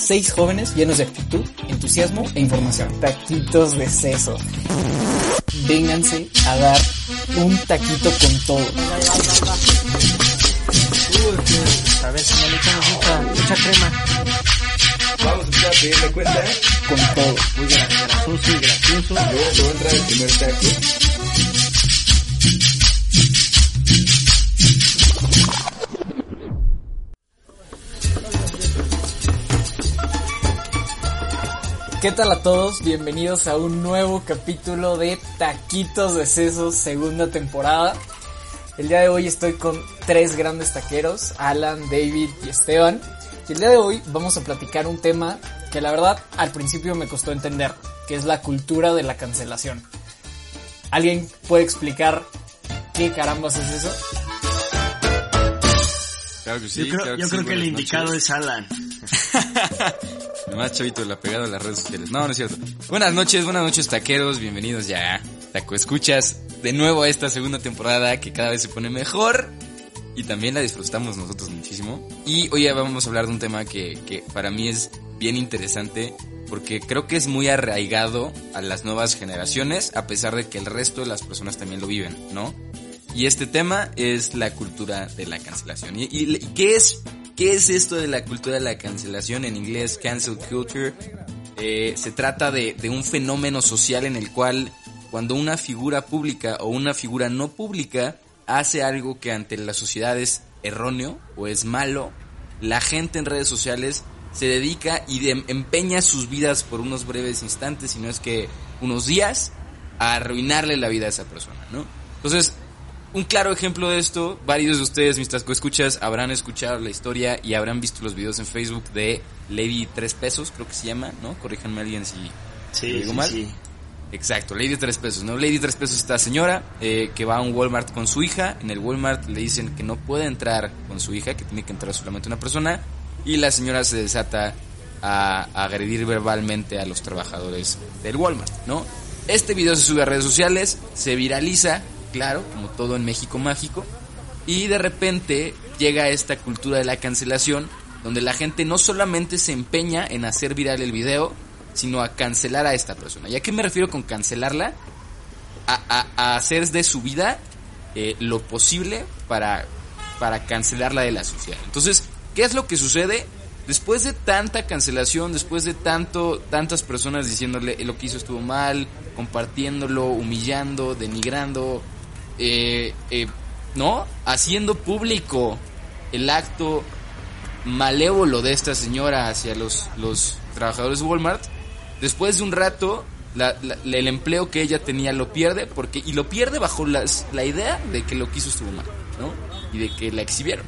seis jóvenes llenos de actitud, entusiasmo e información. Taquitos de seso. Vénganse a dar un taquito con todo. A ver si no le echamos mucha, mucha crema. Vamos a empezar a pedirle cuenta. Con todo. Muy gra- gracioso y gracioso. Luego te va a entrar el primer taco. ¿Qué tal a todos? Bienvenidos a un nuevo capítulo de Taquitos de Sesos, segunda temporada. El día de hoy estoy con tres grandes taqueros, Alan, David y Esteban. Y el día de hoy vamos a platicar un tema que la verdad al principio me costó entender, que es la cultura de la cancelación. ¿Alguien puede explicar qué carambas es eso? Claro que sí. Yo creo, claro yo sí, creo que el indicado noches. es Alan. El más chavito la pegada de las redes sociales. No, no es cierto. Buenas noches, buenas noches taqueros, bienvenidos ya. Taco escuchas de nuevo a esta segunda temporada que cada vez se pone mejor y también la disfrutamos nosotros muchísimo. Y hoy vamos a hablar de un tema que, que para mí es bien interesante porque creo que es muy arraigado a las nuevas generaciones a pesar de que el resto de las personas también lo viven, ¿no? Y este tema es la cultura de la cancelación. ¿Y, y- y qué es qué es esto de la cultura de la cancelación? En inglés, cancel culture. Eh, se trata de, un fenómeno social en el cual cuando una figura pública o una figura no pública hace algo que ante la sociedad es erróneo o es malo, la gente en redes sociales se dedica y empeña sus vidas por unos breves instantes, si no es que unos días, a arruinarle la vida a esa persona, ¿no? Entonces, un claro ejemplo de esto, varios de ustedes, mis escuchas, habrán escuchado la historia y habrán visto los videos en Facebook de Lady 3 pesos, creo que se llama, ¿no? Corríjanme alguien si Sí, ¿Lo digo sí, mal? sí. Exacto, Lady 3 pesos, ¿no? Lady 3 pesos esta señora eh, que va a un Walmart con su hija. En el Walmart le dicen que no puede entrar con su hija, que tiene que entrar solamente una persona. Y la señora se desata a, a agredir verbalmente a los trabajadores del Walmart, ¿no? Este video se sube a redes sociales, se viraliza, claro, como todo en México mágico. Y de repente llega esta cultura de la cancelación, donde la gente no solamente se empeña en hacer viral el video, sino a cancelar a esta persona. ¿Y a qué me refiero con cancelarla? A, a- hacer de su vida eh, lo posible para, para cancelarla de la sociedad. Entonces, ¿qué es lo que sucede? Después de tanta cancelación, después de tanto, tantas personas diciéndole "Eh, lo que hizo estuvo mal, compartiéndolo, humillando, denigrando, eh, eh, ¿no? Haciendo público el acto malévolo de esta señora hacia los, los trabajadores de Walmart, después de un rato, el empleo que ella tenía lo pierde, porque, y lo pierde bajo las- la idea de que lo que hizo estuvo mal, ¿no? Y de que la exhibieron.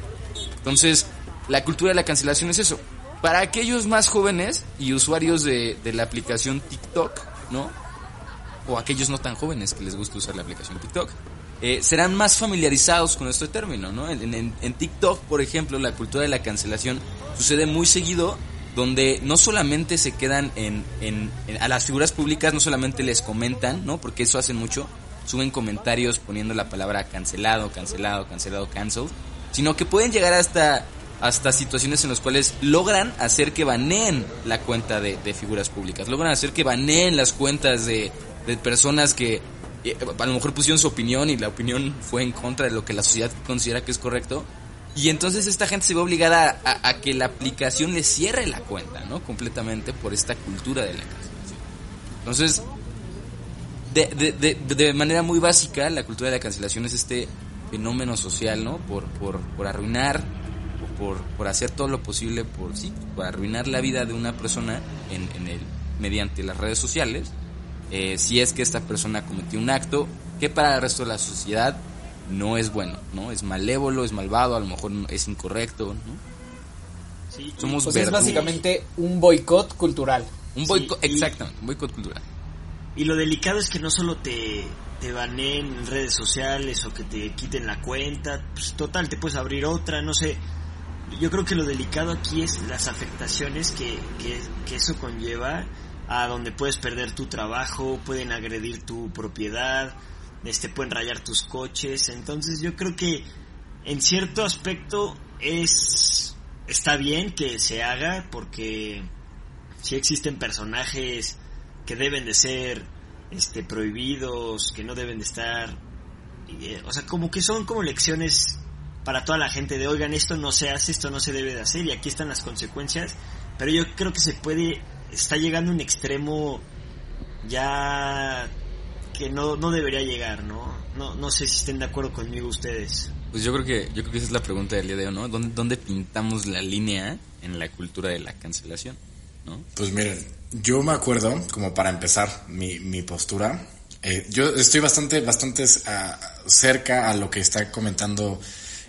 Entonces, la cultura de la cancelación es eso. Para aquellos más jóvenes y usuarios de, de la aplicación TikTok, ¿no? O aquellos no tan jóvenes que les gusta usar la aplicación TikTok, eh, serán más familiarizados con este término, ¿no? En, TikTok, por ejemplo, la cultura de la cancelación sucede muy seguido, donde no solamente se quedan en, en- a las figuras públicas, no solamente les comentan, ¿no? Porque eso hacen mucho, suben comentarios poniendo la palabra cancelado, cancelado, cancelado, cancelled, sino que pueden llegar hasta hasta situaciones en las cuales logran hacer que baneen la cuenta de, de figuras públicas, logran hacer que baneen las cuentas de, de personas que a lo mejor pusieron su opinión y la opinión fue en contra de lo que la sociedad considera que es correcto. Y entonces esta gente se ve obligada a, que la aplicación le cierre la cuenta, ¿no? Completamente por esta cultura de la cancelación. Entonces, de, de, de, manera muy básica, la cultura de la cancelación es este fenómeno social, ¿no? Por, por, por arruinar, por, por hacer todo lo posible por, sí, por arruinar la vida de una persona en, en el, mediante las redes sociales, eh, si es que esta persona cometió un acto que para el resto de la sociedad no es bueno, ¿no? Es malévolo, es malvado, a lo mejor es incorrecto, ¿no? Sí, Somos Pues es básicamente un boicot cultural. Un boicot, exactamente, un boicot cultural. Y lo delicado es que no solo te, te baneen en redes sociales o que te quiten la cuenta, pues total, te puedes abrir otra, no sé. Yo creo que lo delicado aquí es las afectaciones que, que, que eso conlleva a donde puedes perder tu trabajo, pueden agredir tu propiedad, este pueden rayar tus coches, entonces yo creo que en cierto aspecto es está bien que se haga porque sí existen personajes que deben de ser este prohibidos, que no deben de estar eh, o sea, como que son como lecciones para toda la gente de, oigan, esto no se hace, esto no se debe de hacer y aquí están las consecuencias, pero yo creo que se puede está llegando a un extremo ya que no, no debería llegar, ¿no? ¿no? No sé si estén de acuerdo conmigo ustedes. Pues yo creo que yo creo que esa es la pregunta del día de hoy, ¿no? ¿Dónde, dónde pintamos la línea en la cultura de la cancelación? ¿no? Pues miren, yo me acuerdo, como para empezar mi, mi postura, eh, yo estoy bastante, bastante uh, cerca a lo que está comentando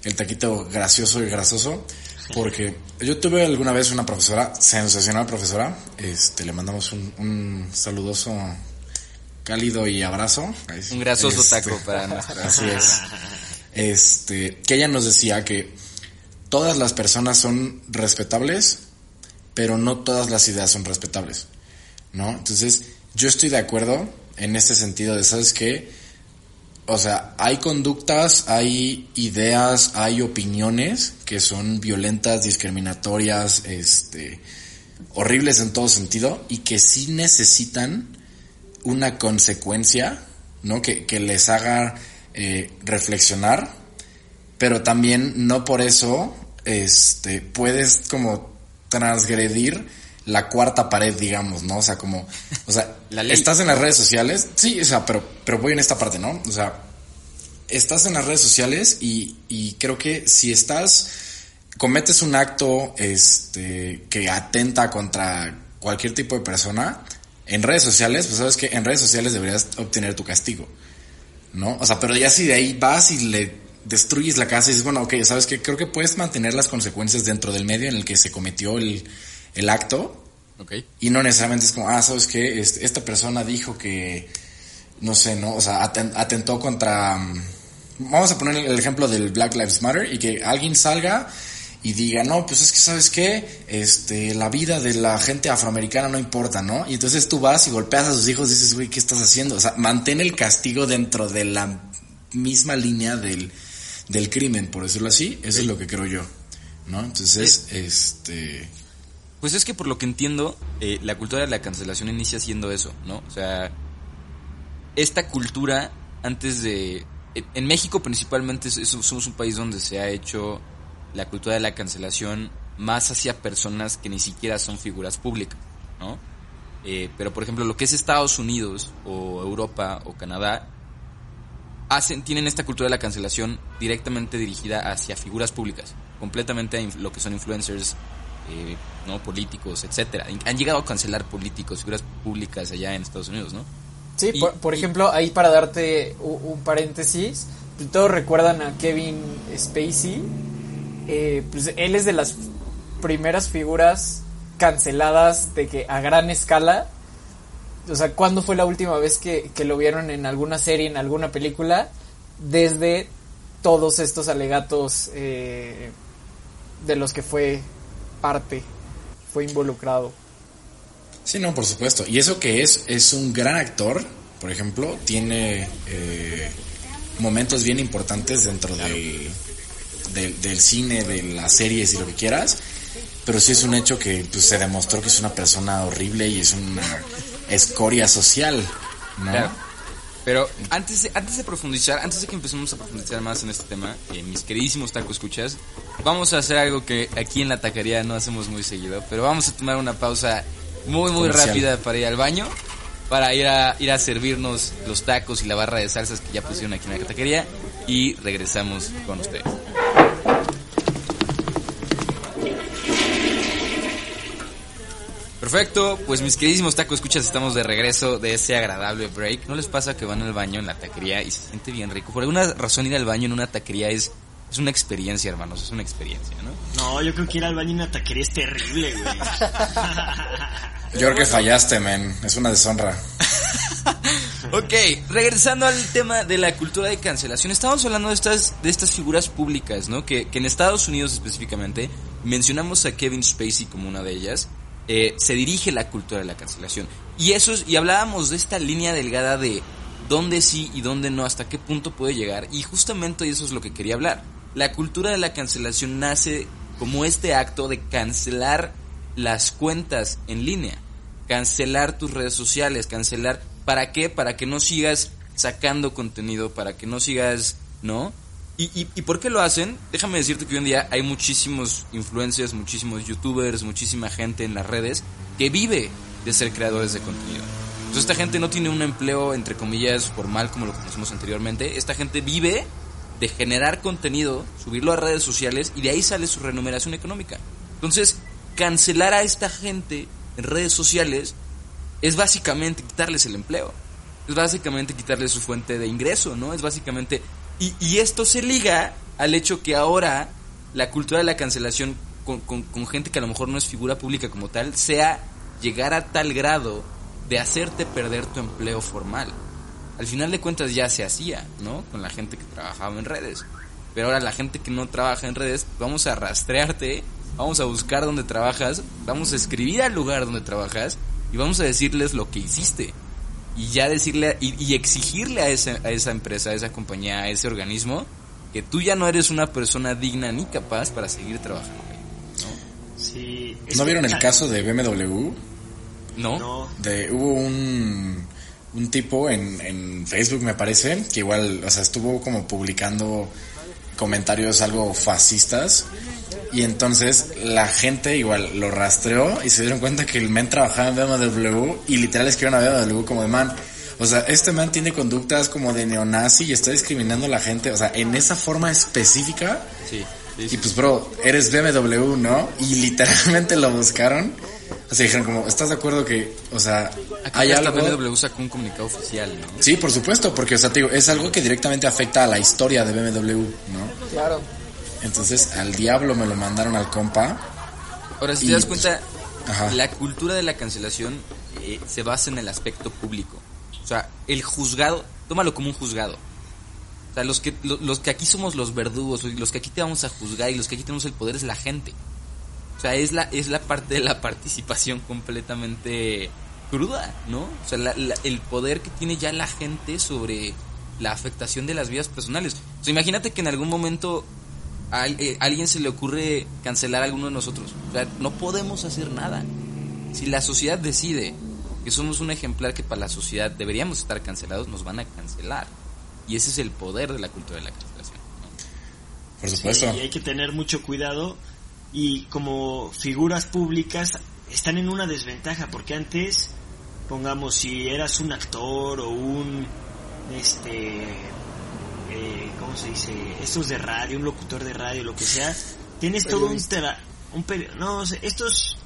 el taquito gracioso y grasoso, porque yo tuve alguna vez una profesora, sensacional profesora, este, le mandamos un, un saludoso cálido y abrazo. Un grasoso Este, taco para nuestra. Así es. Este, que ella nos decía que todas las personas son respetables, pero no todas las ideas son respetables, ¿no? Entonces, yo estoy de acuerdo en este sentido de, ¿sabes qué? O sea, hay conductas, hay ideas, hay opiniones que son violentas, discriminatorias, este, horribles en todo sentido y que sí necesitan una consecuencia, ¿no? Que, que les haga eh, reflexionar, pero también no por eso, este, puedes como transgredir la cuarta pared, digamos, ¿no? O sea, como, o sea, Estás en las redes sociales, sí, o sea, pero, pero voy en esta parte, ¿no? O sea, estás en las redes sociales y, y creo que si estás, cometes un acto, este, que atenta contra cualquier tipo de persona, en redes sociales, pues sabes que en redes sociales deberías obtener tu castigo, ¿no? O sea, pero ya si de ahí vas y le destruyes la casa y dices, bueno, ok, sabes que creo que puedes mantener las consecuencias dentro del medio en el que se cometió el, el acto, Y no necesariamente es como, ah, ¿sabes qué? Este, esta persona dijo que, no sé, ¿no? O sea, aten- atentó contra... mm, Vamos a poner el ejemplo del Black Lives Matter y que alguien salga y diga, no, pues es que, ¿sabes qué? Este, la vida de la gente afroamericana no importa, ¿no? Y entonces tú vas y golpeas a sus hijos y dices, güey, ¿qué estás haciendo? O sea, mantén el castigo dentro de la misma línea del, del crimen, por decirlo así. Eso es lo que creo yo, ¿no? Entonces, este... Pues es que por lo que entiendo, eh, la cultura de la cancelación inicia siendo eso, ¿no? O sea, esta cultura antes de... en- México principalmente somos un país donde se ha hecho la cultura de la cancelación más hacia personas que ni siquiera son figuras públicas, ¿no? Eh, pero por ejemplo lo que es Estados Unidos o Europa o Canadá hacen, tienen esta cultura de la cancelación directamente dirigida hacia figuras públicas, completamente a lo que son influencers, eh, no políticos, etcétera. Han llegado a cancelar políticos, figuras públicas allá en Estados Unidos, ¿no? Sí, Y- por, por y- ejemplo, ahí para darte un, paréntesis, todos recuerdan a Kevin Spacey. Eh, pues él es de las primeras figuras canceladas de que a gran escala. O sea, ¿cuándo fue la última vez que, que lo vieron en alguna serie, en alguna película? Desde todos estos alegatos eh, de los que fue parte, fue involucrado. Sí, no, por supuesto. Y eso que es, es un gran actor, por ejemplo, tiene eh, momentos bien importantes dentro del, del, del cine, de las series y lo que quieras. Pero sí es un hecho que pues, se demostró que es una persona horrible y es una escoria social, ¿no? Claro. Pero antes de, antes de profundizar, antes de que empecemos a profundizar más en este tema, eh, mis queridísimos taco escuchas, vamos a hacer algo que aquí en la taquería no hacemos muy seguido, pero vamos a tomar una pausa muy muy Comercial. rápida para ir al baño, para ir a ir a servirnos los tacos y la barra de salsas que ya pusieron aquí en la taquería y regresamos con ustedes. Perfecto, pues mis queridísimos tacos escuchas, estamos de regreso de ese agradable break. ¿No les pasa que van al baño en la taquería y se siente bien rico? Por alguna razón ir al baño en una taquería es, es una experiencia, hermanos, es una experiencia, ¿no? No, yo creo que ir al baño en una taquería es terrible, güey. Yo creo que fallaste, men. Es una deshonra. Ok, regresando al tema de la cultura de cancelación, estamos hablando de estas, de estas figuras públicas, ¿no? Que, que en Estados Unidos específicamente, mencionamos a Kevin Spacey como una de ellas, eh, se dirige la cultura de la cancelación. Y eso es- y hablábamos de esta línea delgada de dónde sí y dónde no, hasta qué punto puede llegar, y justamente eso es lo que quería hablar. La cultura de la cancelación nace como este acto de cancelar las cuentas en línea. cancelar tus redes sociales, cancelar, ¿para qué? Para que no sigas sacando contenido, para que no sigas, ¿no? ¿Y, y, por qué lo hacen? Déjame decirte que hoy en día hay muchísimos influencers, muchísimos youtubers, muchísima gente en las redes que vive de ser creadores de contenido. Entonces esta gente no tiene un empleo, entre comillas, formal como lo conocimos anteriormente. Esta gente vive de generar contenido, subirlo a redes sociales y de ahí sale su remuneración económica. Entonces, cancelar a esta gente en redes sociales es básicamente quitarles el empleo. Es básicamente quitarles su fuente de ingreso, ¿no? Es básicamente... Y, y esto se liga al hecho que ahora la cultura de la cancelación con, con, con gente que a lo mejor no es figura pública como tal, sea llegar a tal grado de hacerte perder tu empleo formal. Al final de cuentas ya se hacía, ¿no? Con la gente que trabajaba en redes. Pero ahora la gente que no trabaja en redes, vamos a rastrearte, vamos a buscar dónde trabajas, vamos a escribir al lugar donde trabajas y vamos a decirles lo que hiciste. Y ya decirle y, y exigirle a esa, a esa empresa, a esa compañía, a ese organismo, que tú ya no eres una persona digna ni capaz para seguir trabajando ahí. Sí. ¿No vieron el caso de BMW? ¿No? No. De, hubo un, un tipo en, en Facebook, me parece, que igual, o sea, estuvo como publicando comentarios algo fascistas. Y entonces la gente igual lo rastreó y se dieron cuenta que el men trabajaba en BMW y literal escribieron a BMW como de man. O sea, este man tiene conductas como de neonazi y está discriminando a la gente. O sea, en esa forma específica. Sí. sí, Y pues, bro, eres BMW, ¿no? Y literalmente lo buscaron. O sea, dijeron como, ¿estás de acuerdo que, o sea, Aquí hay hasta algo... BMW sacó un comunicado oficial, ¿no? Sí, por supuesto, porque, o sea, te digo, es algo que directamente afecta a la historia de BMW, ¿no? Claro. Entonces, al diablo me lo mandaron al compa. Ahora, si Y, te das cuenta, ajá. la cultura de la cancelación eh, se basa en el aspecto público. O sea, el juzgado, tómalo como un juzgado. O sea, los que, lo- los que aquí somos los verdugos, los que aquí te vamos a juzgar y los que aquí tenemos el poder es la gente. O sea, es la, es la parte de la participación completamente cruda, ¿no? O sea, la- la- el poder que tiene ya la gente sobre la afectación de las vidas personales. O sea, imagínate que en algún momento a, eh, a alguien se le ocurre cancelar a alguno de nosotros. O sea, no podemos hacer nada. Si la sociedad decide que somos un ejemplar que para la sociedad deberíamos estar cancelados, nos van a cancelar. Y ese es el poder de la cultura de la cancelación. ¿no? Por supuesto. Y hay que tener mucho cuidado y como figuras públicas están en una desventaja porque antes, pongamos, si eras un actor o un, este, eh, ¿cómo se dice? Estos de radio, un locutor de radio, lo que sea, tienes todo un, tra- un peri- no, estos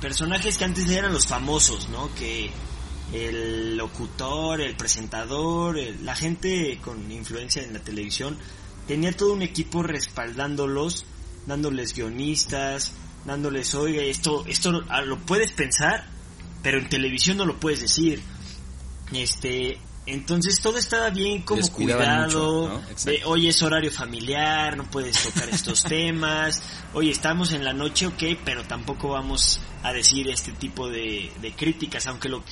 personajes que antes eran los famosos, ¿no? Que el locutor, el presentador, el- la gente con influencia en la televisión, tenía todo un equipo respaldándolos, dándoles guionistas, dándoles, oiga, esto, esto ah, lo puedes pensar, pero en televisión no lo puedes decir. Este, entonces todo estaba bien como Descuidaban cuidado, mucho, ¿no? Exacto. de, oye es horario familiar, no puedes tocar estos temas, oye estamos en la noche, ok, pero tampoco vamos a decir este tipo de, de críticas, aunque lo,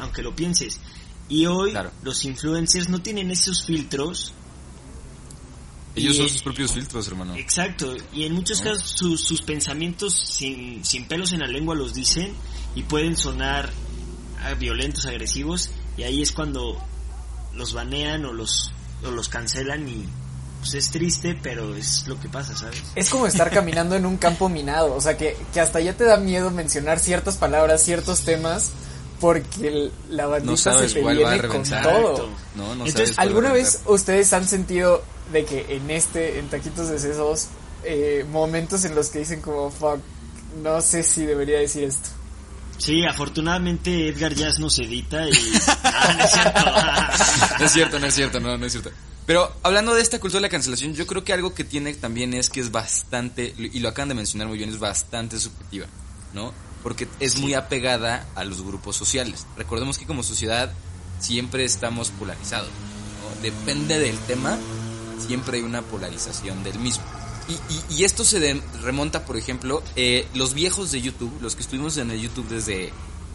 aunque lo pienses. Y hoy Claro. los influencers no tienen esos filtros Ellos Y- son sus propios filtros, hermano. Exacto, y en muchos casos sus, sus pensamientos sin, sin pelos en la lengua los dicen y pueden sonar violentos, agresivos, y ahí es cuando los banean o los, o los cancelan y pues es triste, pero es lo que pasa, ¿sabes? Es como estar caminando en un campo minado, o sea que, que hasta ya te da miedo mencionar ciertas palabras, ciertos temas, porque el- la bandita No sabes se te cuál va a viene con todo. Exacto. No, no Entonces, ¿Alguna vez ustedes han sentido de que en este, en Taquitos de Sesos, eh, momentos en los que dicen como, fuck, no sé si debería decir esto? Sí, afortunadamente Edgar Jazz nos edita y... Ah, no es cierto. No es cierto, no es cierto, no, no es cierto. Pero hablando de esta cultura de la cancelación, yo creo que algo que tiene también es que es bastante, y lo acaban de mencionar muy bien, es bastante subjetiva, ¿no? Porque es muy apegada a los grupos sociales. Recordemos que como sociedad siempre estamos polarizados, ¿no? Depende del tema, siempre hay una polarización del mismo. Y, esto se remonta, por ejemplo, eh, los viejos de YouTube, los que estuvimos en el YouTube desde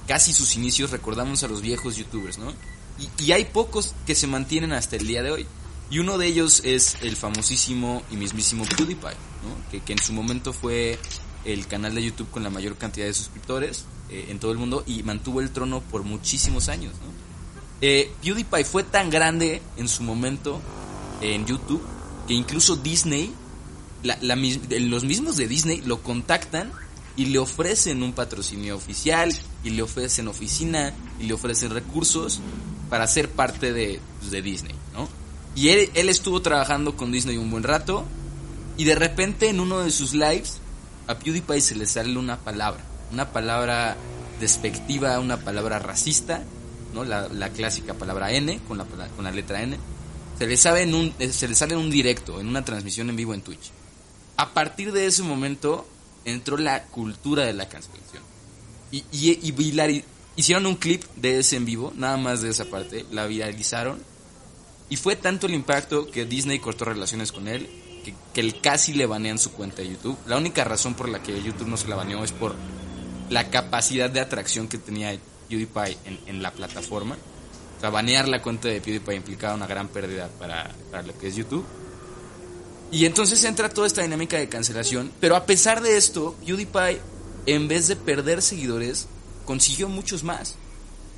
casi sus inicios, recordamos a los viejos YouTubers, ¿no? Y, hay pocos que se mantienen hasta el día de hoy. Y uno de ellos es el famosísimo y mismísimo PewDiePie, ¿no? Que, que en su momento fue el canal de YouTube con la mayor cantidad de suscriptores eh, en todo el mundo y mantuvo el trono por muchísimos años. ¿no? Eh, PewDiePie fue tan grande en su momento en YouTube que incluso Disney, la- la los mismos de Disney lo contactan y le ofrecen un patrocinio oficial y le ofrecen oficina y le ofrecen recursos para ser parte de, pues, de Disney, ¿no? Y él, él estuvo trabajando con Disney un buen rato y de repente en uno de sus lives a PewDiePie se le sale una palabra, una palabra despectiva, una palabra racista, ¿no? La, la clásica palabra N con la, con la letra N. Se le, sabe en un, eh, se le sale en un directo, en una transmisión en vivo en Twitch. A partir de ese momento entró la cultura de la cancelación. Y, y, y hicieron un clip de ese en vivo, nada más de esa parte, la viralizaron. Y fue tanto el impacto que Disney cortó relaciones con él, que, que el casi le banean su cuenta de YouTube. La única razón por la que YouTube no se la baneó es por la capacidad de atracción que tenía PewDiePie en, en la plataforma. O sea, banear la cuenta de PewDiePie implicaba una gran pérdida para, para lo que es YouTube. Y entonces entra toda esta dinámica de cancelación. Pero a pesar de esto, PewDiePie, en vez de perder seguidores, consiguió muchos más.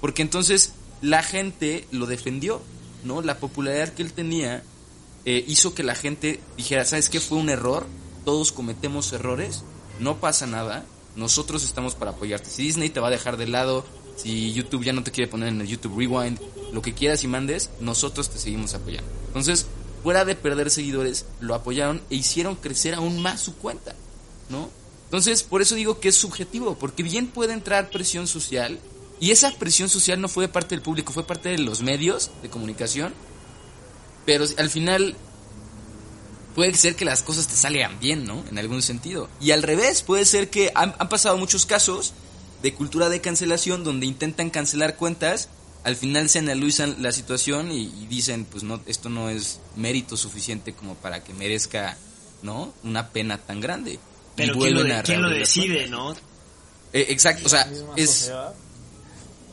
Porque entonces la gente lo defendió, ¿no? La popularidad que él tenía eh, hizo que la gente dijera, ¿sabes qué? Fue un error, todos cometemos errores, no pasa nada, nosotros estamos para apoyarte. Si Disney te va a dejar de lado, si YouTube ya no te quiere poner en el YouTube Rewind, lo que quieras y mandes, nosotros te seguimos apoyando. Entonces, fuera de perder seguidores, lo apoyaron e hicieron crecer aún más su cuenta, ¿no? Entonces, por eso digo que es subjetivo, porque bien puede entrar presión social, y esa presión social no fue de parte del público, fue parte de los medios de comunicación, pero al final puede ser que las cosas te salgan bien, ¿no? En algún sentido. Y al revés, puede ser que han, han pasado muchos casos de cultura de cancelación donde intentan cancelar cuentas, al final se analizan la situación y, y dicen, pues no, esto no es mérito suficiente como para que merezca, ¿no? Una pena tan grande. Y Pero ¿quién lo, de- a quién lo decide, no? Eh, exacto, o sea, es,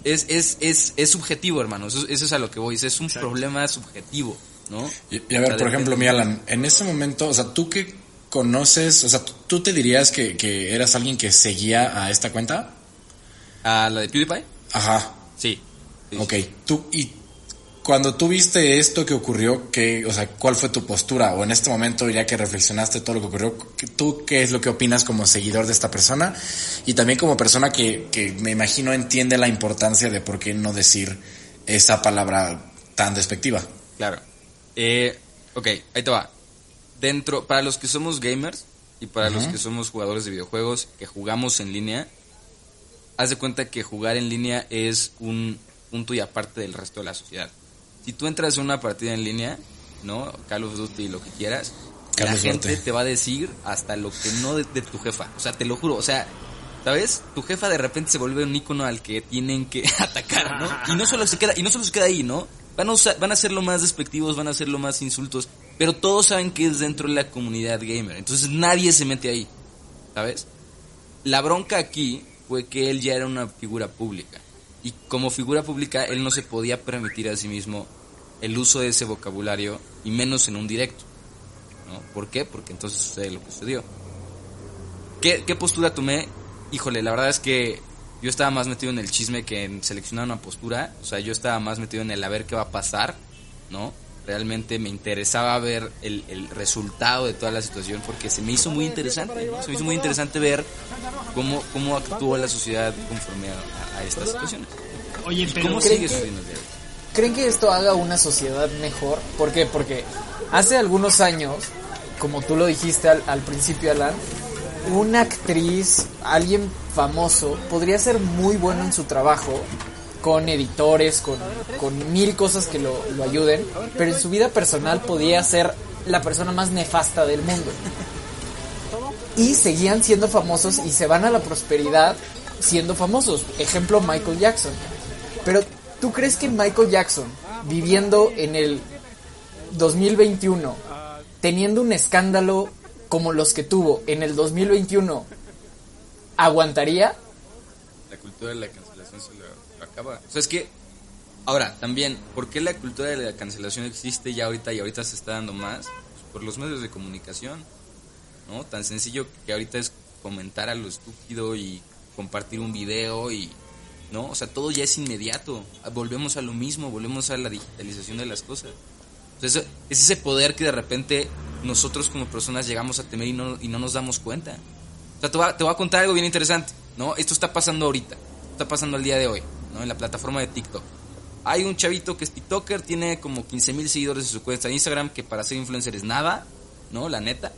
es, es, es, es subjetivo, hermano. Eso, eso es a lo que voy. Es un Exacto. problema subjetivo, ¿no? Y, y a ver, por ejemplo, mi Alan, en ese momento, o sea, tú que conoces, o sea, tú te dirías que, que eras alguien que seguía a esta cuenta. ¿A la de PewDiePie? Ajá. Sí. Sí, Ok, tú, y cuando tú viste esto que ocurrió, ¿qué, o sea, ¿cuál fue tu postura? O en este momento, ya que reflexionaste todo lo que ocurrió, ¿qué- ¿tú qué es lo que opinas como seguidor de esta persona? Y también como persona que, que me imagino entiende la importancia de por qué no decir esa palabra tan despectiva. Claro. Eh, ok, ahí te va. Dentro, para los que somos gamers y para los que somos jugadores de videojuegos que jugamos en línea, haz de cuenta que jugar en línea es un punto y aparte del resto de la sociedad. Si tú entras en una partida en línea, ¿no? Call of Duty, lo que quieras, Carlos la gente te va a decir hasta lo que no de, de tu jefa. O sea, te lo juro, o sea, ¿sabes? Tu jefa de repente se vuelve un ícono al que tienen que atacar, ¿no? Y no solo se queda, y no solo se queda ahí, ¿no? Van a, usar- van a ser lo más despectivos, van a ser lo más insultos, pero todos saben que es dentro de la comunidad gamer. Entonces nadie se mete ahí, ¿sabes? La bronca aquí fue que él ya era una figura pública. Y como figura pública, él no se podía permitir a sí mismo el uso de ese vocabulario, y menos en un directo. ¿no? ¿Por qué? Porque entonces sucede lo que sucedió. ¿Qué, ¿Qué postura tomé? Híjole, la verdad es que yo estaba más metido en el chisme que en seleccionar una postura. O sea, yo estaba más metido en el a ver qué va a pasar, ¿no? Realmente me interesaba ver el, el resultado de toda la situación porque se me hizo muy interesante. Se me hizo muy interesante ver cómo, cómo actúa la sociedad conforme a, a estas situaciones. Oye, ¿Y pero cómo ¿creen sigue que- sucediendo el? ¿Creen que esto haga una sociedad mejor? ¿Por qué? Porque hace algunos años, como tú lo dijiste al, al principio, Alan, una actriz, alguien famoso, podría ser muy bueno en su trabajo, con editores, con, con mil cosas que lo, lo ayuden, pero en su vida personal podía ser la persona más nefasta del mundo. Y seguían siendo famosos y se van a la prosperidad siendo famosos. Ejemplo, Michael Jackson. Pero, ¿tú crees que Michael Jackson, viviendo en el 2021, teniendo un escándalo como los que tuvo en el 2021, aguantaría? La cultura de la cancelación se lo, acaba. O sea, es que, ahora, también, ¿por qué la cultura de la cancelación existe ya ahorita y ahorita se está dando más? Pues por los medios de comunicación, ¿no? Tan sencillo que ahorita es comentar a lo estúpido y compartir un video y no, o sea, todo ya es inmediato. Volvemos a lo mismo, volvemos a la digitalización de las cosas. Entonces, es ese poder que de repente nosotros como personas llegamos a temer y no, y no nos damos cuenta. O sea, te voy, te voy a contar algo bien interesante, ¿no? Esto está pasando ahorita, está pasando el día de hoy, ¿no? En la plataforma de TikTok. Hay un chavito que es TikToker, tiene como 15 mil seguidores en su cuenta de Instagram, que para ser influencer es nada, ¿no? La neta.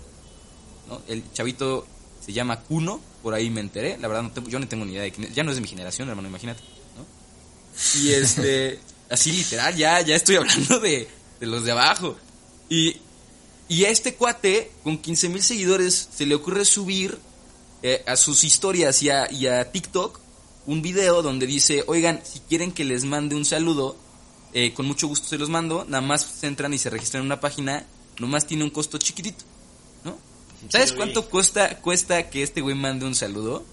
¿no? El chavito se llama Kuno, por ahí me enteré, la verdad no tengo- yo no tengo ni idea de quién es, ya no es de mi generación, hermano, imagínate, ¿no? Y este, así literal, ya, ya estoy hablando de, de los de abajo. Y, y a este cuate, con 15 mil seguidores, se le ocurre subir eh, a sus historias y a, y a TikTok un video donde dice, oigan, si quieren que les mande un saludo, eh, con mucho gusto se los mando, nada más se entran y se registran en una página, nomás tiene un costo chiquitito, ¿no? ¿Sabes cuánto cuesta, cuesta que este güey mande un saludo?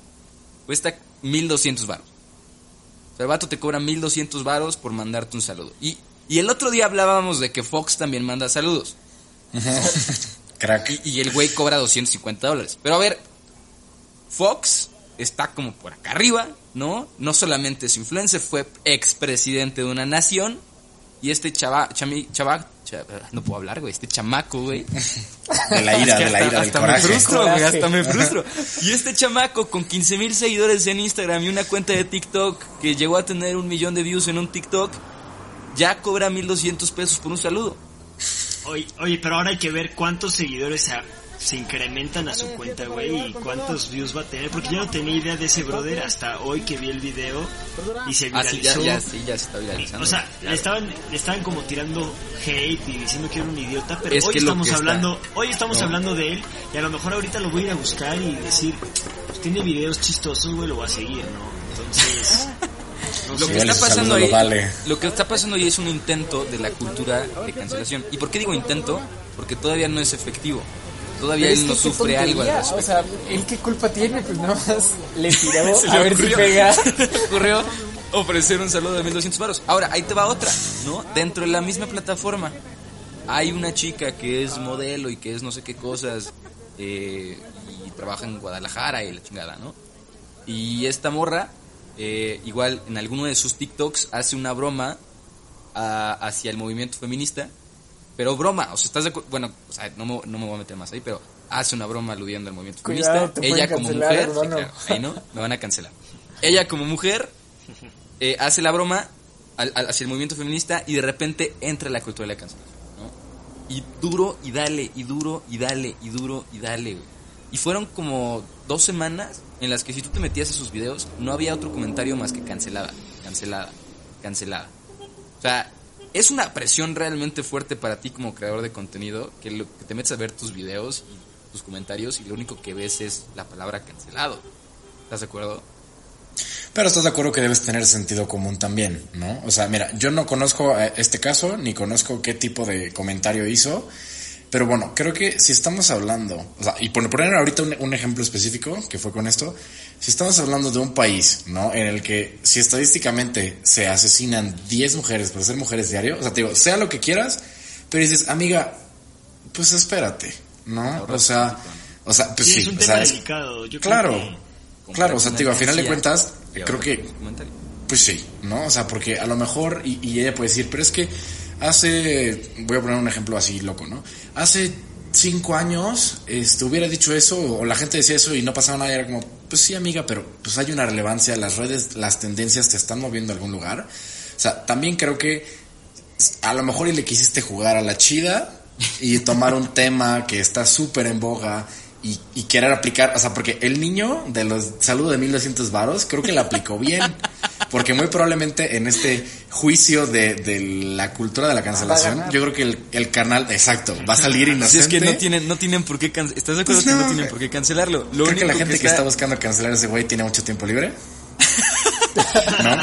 Cuesta 1200 baros. O sea, el vato te cobra 1200 varos por mandarte un saludo. Y, y el otro día hablábamos de que Fox también manda saludos. Crack. Y, y el güey cobra 250 dólares. Pero a ver, Fox está como por acá arriba, ¿no? No solamente es influencer, fue expresidente de una nación. Y este chava, chami, chava, cha- no puedo hablar, güey, este chamaco, güey. De la ira, Es que de la hasta- ira, del hasta me coraje. frustro, güey, hasta me frustro. Y este chamaco con 15 mil seguidores en Instagram y una cuenta de TikTok que llegó a tener un millón de views en un TikTok, ya cobra 1200 pesos por un saludo. Oye, oye, pero ahora hay que ver cuántos seguidores se, incrementan a su cuenta, güey, y cuántos views va a tener, porque yo no tenía idea de ese brother hasta hoy que vi el video y se Ah, sí, ya, viralizó. ya, sí, ya se está viralizando. O sea, Claro. le estaban, le estaban como tirando hate y diciendo que era un idiota, pero Es hoy estamos está- hablando, hoy estamos No. hablando de él y a lo mejor ahorita lo voy a ir a buscar y decir, pues tiene videos chistosos, güey, lo voy a seguir, ¿no? Entonces, no Lo que está pasando ahí, vale. lo que está pasando ahí es un intento de la cultura de cancelación. ¿Y por qué digo intento? Porque todavía no es efectivo. Todavía él no sufre algo al respecto. O sea, ¿él qué culpa tiene? Pues nada más le tiró Se a le ver si ocurrió- pega. se le ocurrió ofrecer un saludo de 1200 baros. Ahora, ahí te va otra, ¿no? Dentro de la misma plataforma hay una chica que es modelo y que es no sé qué cosas eh, y trabaja en Guadalajara y la chingada, ¿no? Y esta morra, eh, igual en alguno de sus TikToks hace una broma a- hacia el movimiento feminista, pero broma, o sea, estás de bueno, o sea, no me, no me voy a meter más ahí, pero hace una broma aludiendo al movimiento Cuidado, feminista. Ella como mujer, sí, claro, ahí no, me van a cancelar. Ella como mujer eh, hace la broma al- al- hacia el movimiento feminista y de repente entra la cultura de la cancelación, ¿no? Y duro y dale, y duro y dale, y duro y dale, güey. Y fueron como dos semanas en las que si tú te metías a sus videos, no había otro comentario más que cancelada, cancelada, cancelada. O sea, es una presión realmente fuerte para ti como creador de contenido que, lo, que te metes a ver tus videos y tus comentarios y lo único que ves es la palabra cancelado. ¿Estás de acuerdo? Pero estás de acuerdo que debes tener sentido común también, ¿no? O sea, mira, yo no conozco eh, este caso, ni conozco qué tipo de comentario hizo, pero bueno, creo que si estamos hablando, o sea, y por poner ahorita un, un ejemplo específico, que fue con esto, si estamos hablando de un país, ¿no? En el que si estadísticamente se asesinan 10 mujeres por ser mujeres diario, o sea, te digo, sea lo que quieras, pero dices, amiga, pues espérate, ¿no? O sea, o sea, pues Sí, sí, es un o sea, es- delicado. Yo creo claro. Claro, o sea, te digo, a final de cuentas, creo que pues sí, ¿no? O sea, porque a lo mejor, y, y ella puede decir, pero es que hace, voy a poner un ejemplo así loco, ¿no? Hace cinco años, este, hubiera dicho eso, o la gente decía eso y no pasaba nada, era como, pues sí, amiga, pero pues hay una relevancia, las redes, las tendencias te están moviendo a algún lugar. O sea, también creo que a lo mejor y le quisiste jugar a la chida y tomar un tema que está súper en boga y, y querer aplicar, o sea, porque el niño de los saludos de 1200 varos creo que la aplicó bien, porque muy probablemente en este juicio de, de la cultura de la cancelación, yo creo que el, el canal, exacto, va a salir Si inocente. es que no tienen, no tienen por qué can- ¿Estás de acuerdo Pues que no tienen por qué cancelarlo? Lo Creo que la gente que, está- está buscando cancelar a ese güey tiene mucho tiempo libre. ¿No?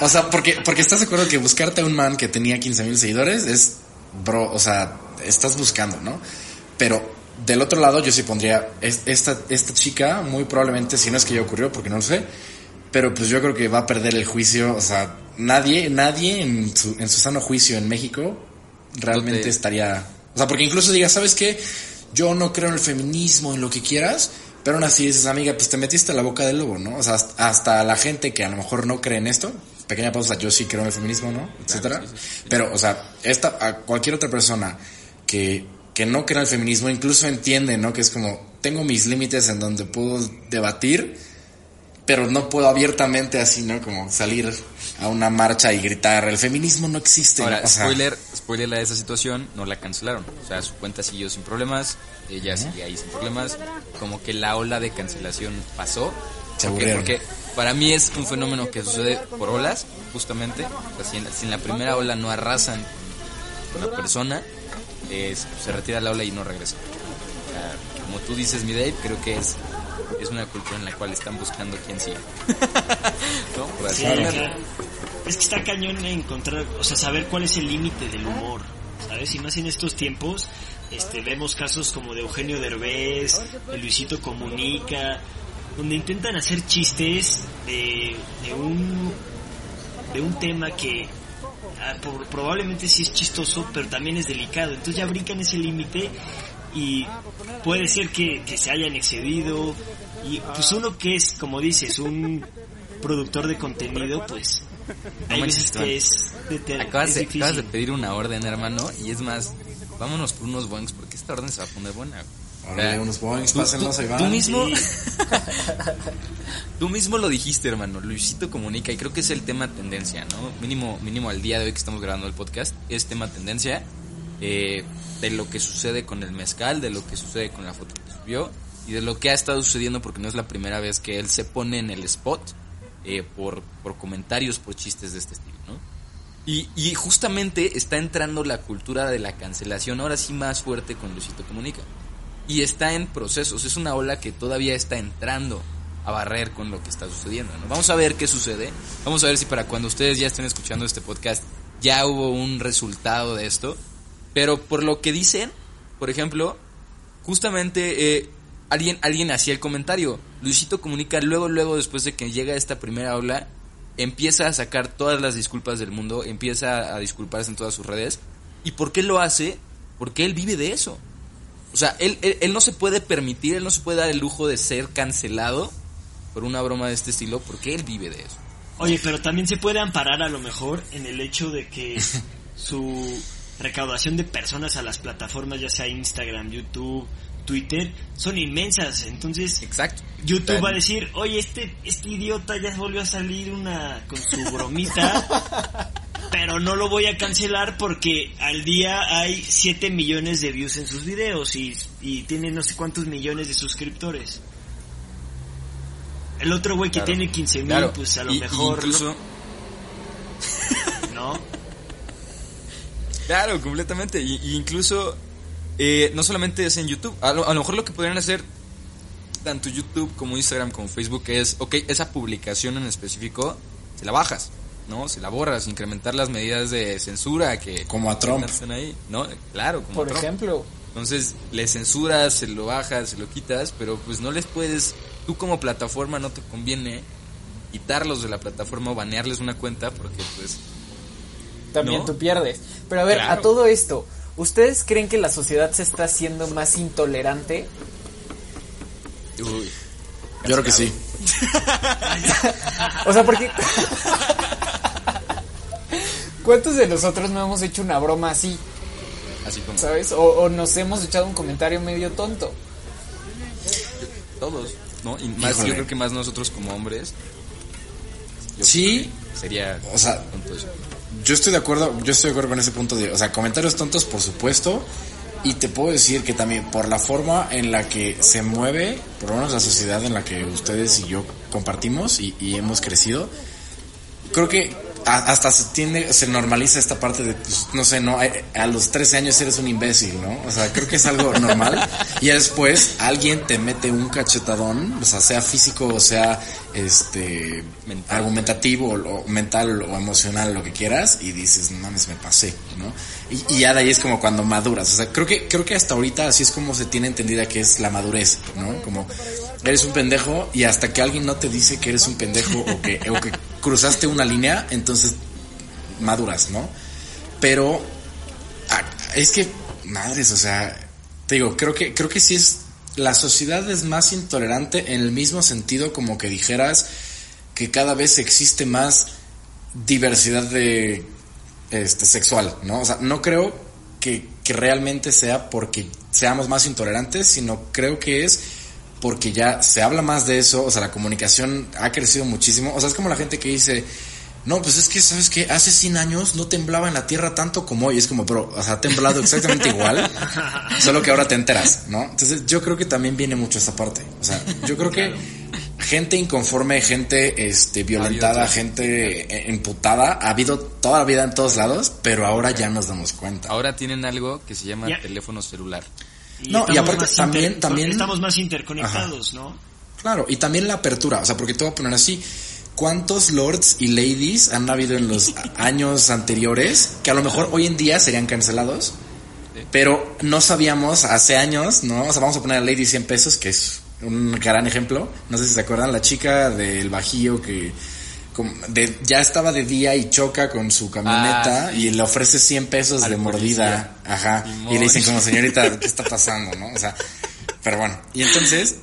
O sea, porque, porque estás de acuerdo que buscarte a un man que tenía 15 mil seguidores es, bro, o sea, estás buscando, ¿no? Pero del otro lado yo sí pondría, es- esta, esta chica muy probablemente, si no es que ya ocurrió, porque no lo sé, pero pues yo creo que va a perder el juicio, o sea, nadie, nadie en su, en su sano juicio en México realmente estaría, o sea, porque incluso diga, ¿sabes qué? Yo no creo en el feminismo, en lo que quieras, Pero aún así dices, amiga, pues te metiste a la boca del lobo, ¿no? O sea, hasta- hasta la gente que a lo mejor no cree en esto, pequeña pausa, yo sí creo en el feminismo, ¿no? Etcétera. Pero, o sea, esta, a cualquier otra persona que, que no crea en el feminismo, incluso entiende, ¿no? Que es como, tengo mis límites en donde puedo debatir, pero no puedo abiertamente así, ¿no? Como salir a una marcha y gritar, el feminismo no existe. Ahora, O sea, spoiler, spoiler a esa situación, no la cancelaron. O sea, su cuenta siguió sin problemas, ella sigue ahí sin problemas. Como que la ola de cancelación pasó. Se ¿Por qué? aburrieron. Porque para mí es un fenómeno que sucede por olas, justamente. O sea, si, en, si en la primera ola no arrasan la persona, es- se retira la ola y no regresa. O sea, como tú dices, mi Dave, creo que es, es una cultura en la cual están buscando quién sigue. Es que está cañón encontrar, o sea, saber cuál es el límite del humor, ¿sabes? Y más en estos tiempos, este, vemos casos como de Eugenio Derbez, de Luisito Comunica, donde intentan hacer chistes de, de un de un tema que ah, por- probablemente sí es chistoso, pero también es delicado. Entonces ya brincan ese límite y puede ser que, que se hayan excedido. Y pues uno que es, como dices, un productor de contenido, pues hay veces que es, de- Acabas es de, acabas de pedir una orden, hermano, y es más, vámonos por unos boings porque esta orden se va a poner buena. órale, O sea, unos boings, tú- pásenlos, ahí va. tú mismo, tú mismo lo dijiste, hermano. Luisito comunica y creo que es el tema tendencia, ¿no? Mínimo, mínimo al día de hoy que estamos grabando el podcast es tema tendencia eh, de lo que sucede con el mezcal, de lo que sucede con la foto que subió y de lo que ha estado sucediendo porque no es la primera vez que él se pone en el spot eh, por, por comentarios, por chistes de este estilo, ¿no? Y, y justamente está entrando la cultura de la cancelación, ahora sí más fuerte con Luisito Comunica. Y está en procesos, es una ola que todavía está entrando a barrer con lo que está sucediendo. ¿no? Vamos a ver qué sucede. Vamos a ver si para cuando ustedes ya estén escuchando este podcast ya hubo un resultado de esto. Pero por lo que dicen, por ejemplo, justamente eh, alguien, alguien hacía el comentario. Luisito comunica luego, luego después de que llega esta primera ola, empieza a sacar todas las disculpas del mundo, empieza a disculparse en todas sus redes. ¿Y por qué lo hace? Porque él vive de eso. O sea, él, él, él no se puede permitir, él no se puede dar el lujo de ser cancelado por una broma de este estilo porque él vive de eso. Oye, pero también se puede amparar a lo mejor en el hecho de que su recaudación de personas a las plataformas, ya sea Instagram, YouTube, Twitter, son inmensas. Entonces, Exacto. YouTube va a decir, oye, este, este idiota ya volvió a salir una con su bromita, pero no lo voy a cancelar porque al día hay 7 millones de views en sus videos y, y tiene no sé cuántos millones de suscriptores. El otro güey que Claro. tiene 15 mil, Claro. pues a lo Y- mejor incluso, no. ¿no? Claro, completamente. Y, y incluso, eh, no solamente es en YouTube. A lo, a lo mejor lo que podrían hacer, tanto YouTube como Instagram como Facebook, es, ok, esa publicación en específico, se la bajas, ¿no? Se la borras, incrementar las medidas de censura que... Como a Trump. están ahí, ¿no? Claro, como Por Trump. ejemplo, Entonces, le censuras, se lo bajas, se lo quitas, pero pues no les puedes, tú como plataforma no te conviene quitarlos de la plataforma o banearles una cuenta porque pues también ¿No? tú pierdes. Pero a ver, Claro. a todo esto, ¿ustedes creen que la sociedad se está haciendo más intolerante? uy, Yo creo que sí. O sea, porque... ¿Cuántos de nosotros no hemos hecho una broma así, así como sabes? O, o nos hemos echado un comentario medio tonto. todos, ¿no? Y más Híjole. yo creo que más nosotros como hombres. yo Sí. Sería O sea, tonto eso. Yo estoy de acuerdo, yo estoy de acuerdo con ese punto de, o sea, comentarios tontos por supuesto, y te puedo decir que también por la forma en la que se mueve, por lo menos la sociedad en la que ustedes y yo compartimos y, hemos crecido, creo que hasta se tiende, se normaliza esta parte de, pues, no sé, no, a, los 13 años eres un imbécil, ¿no? O sea, creo que es algo normal. Y después alguien te mete un cachetadón, o sea, sea físico o sea, este, Mental. argumentativo o, o mental o emocional, lo que quieras, y dices, no mames, me pasé, ¿no? Y, y ya de ahí es como cuando maduras. O sea, creo que, creo que hasta ahorita así es como se tiene entendida que es la madurez, ¿no? Como eres un pendejo y hasta que alguien no te dice que eres un pendejo o que, o que cruzaste una línea, entonces maduras, ¿no? Pero ah, es que, madres, o sea, te digo, creo que, creo que sí es la sociedad es más intolerante en el mismo sentido como que dijeras que cada vez existe más diversidad de este sexual, ¿no? O sea, no creo que, que realmente sea porque seamos más intolerantes, sino creo que es porque ya se habla más de eso, o sea, la comunicación ha crecido muchísimo, o sea, es como la gente que dice, no, pues es que, ¿sabes qué? Hace 100 años no temblaba en la Tierra tanto como hoy, es como, bro, o sea, ha temblado exactamente igual, solo que ahora te enteras, ¿no? Entonces yo creo que también viene mucho esta parte, o sea, yo creo que gente inconforme, gente este violentada, gente emputada, ha habido toda la vida en todos lados, pero ahora ya nos damos cuenta. Ahora tienen algo que se llama teléfono celular. No, y aparte también- también- estamos más interconectados, ¿no? Claro, y también la apertura, o sea, porque te voy a poner así, ¿cuántos lords y ladies han habido en los años anteriores que a lo mejor hoy en día serían cancelados? Pero no sabíamos hace años, ¿no? O sea, vamos a poner a Lady 100 pesos, que es un gran ejemplo. No sé si se acuerdan, la chica del Bajío que de- ya estaba de día y choca con su camioneta Ah, sí. y le ofrece 100 pesos Al de mordida. Ajá. Y le dicen como, señorita, ¿qué está pasando, no? O sea, pero bueno. Y entonces,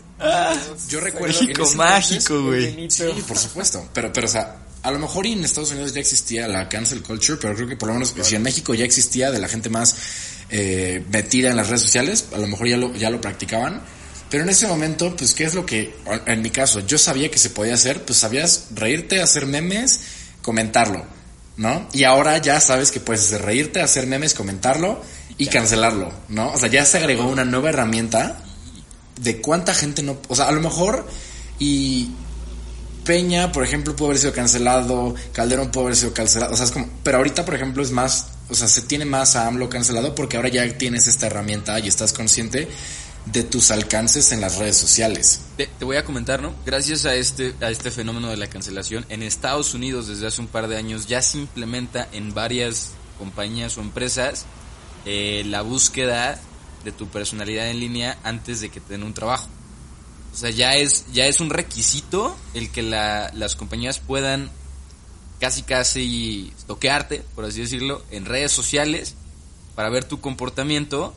yo recuerdo que en Mágico, güey. Sí, por supuesto. Pero, pero, o sea, a lo mejor y en Estados Unidos ya existía la cancel culture, pero creo que por lo menos si en México ya existía de la gente más eh, metida en las redes sociales, a lo mejor ya lo, ya lo practicaban. Pero en ese momento, pues, ¿qué es lo que, en mi caso, yo sabía que se podía hacer? Pues sabías reírte, hacer memes, comentarlo, ¿no? Y ahora ya sabes que puedes hacer reírte, hacer memes, comentarlo y cancelarlo, ¿no? O sea, ya se agregó una nueva herramienta de cuánta gente no, o sea, a lo mejor y Peña, por ejemplo, pudo haber sido cancelado, Calderón pudo haber sido cancelado, o sea, es como, pero ahorita, por ejemplo, es más, o sea, se tiene más a AMLO cancelado porque ahora ya tienes esta herramienta y estás consciente de tus alcances en las redes sociales. Te, voy a comentar, ¿no? Gracias a este, a este fenómeno de la cancelación, en Estados Unidos desde hace un par de años ya se implementa en varias compañías o empresas eh, la búsqueda de tu personalidad en línea antes de que te den un trabajo. O sea, ya es, ya es un requisito el que la- las compañías puedan casi casi toquearte, por así decirlo, en redes sociales para ver tu comportamiento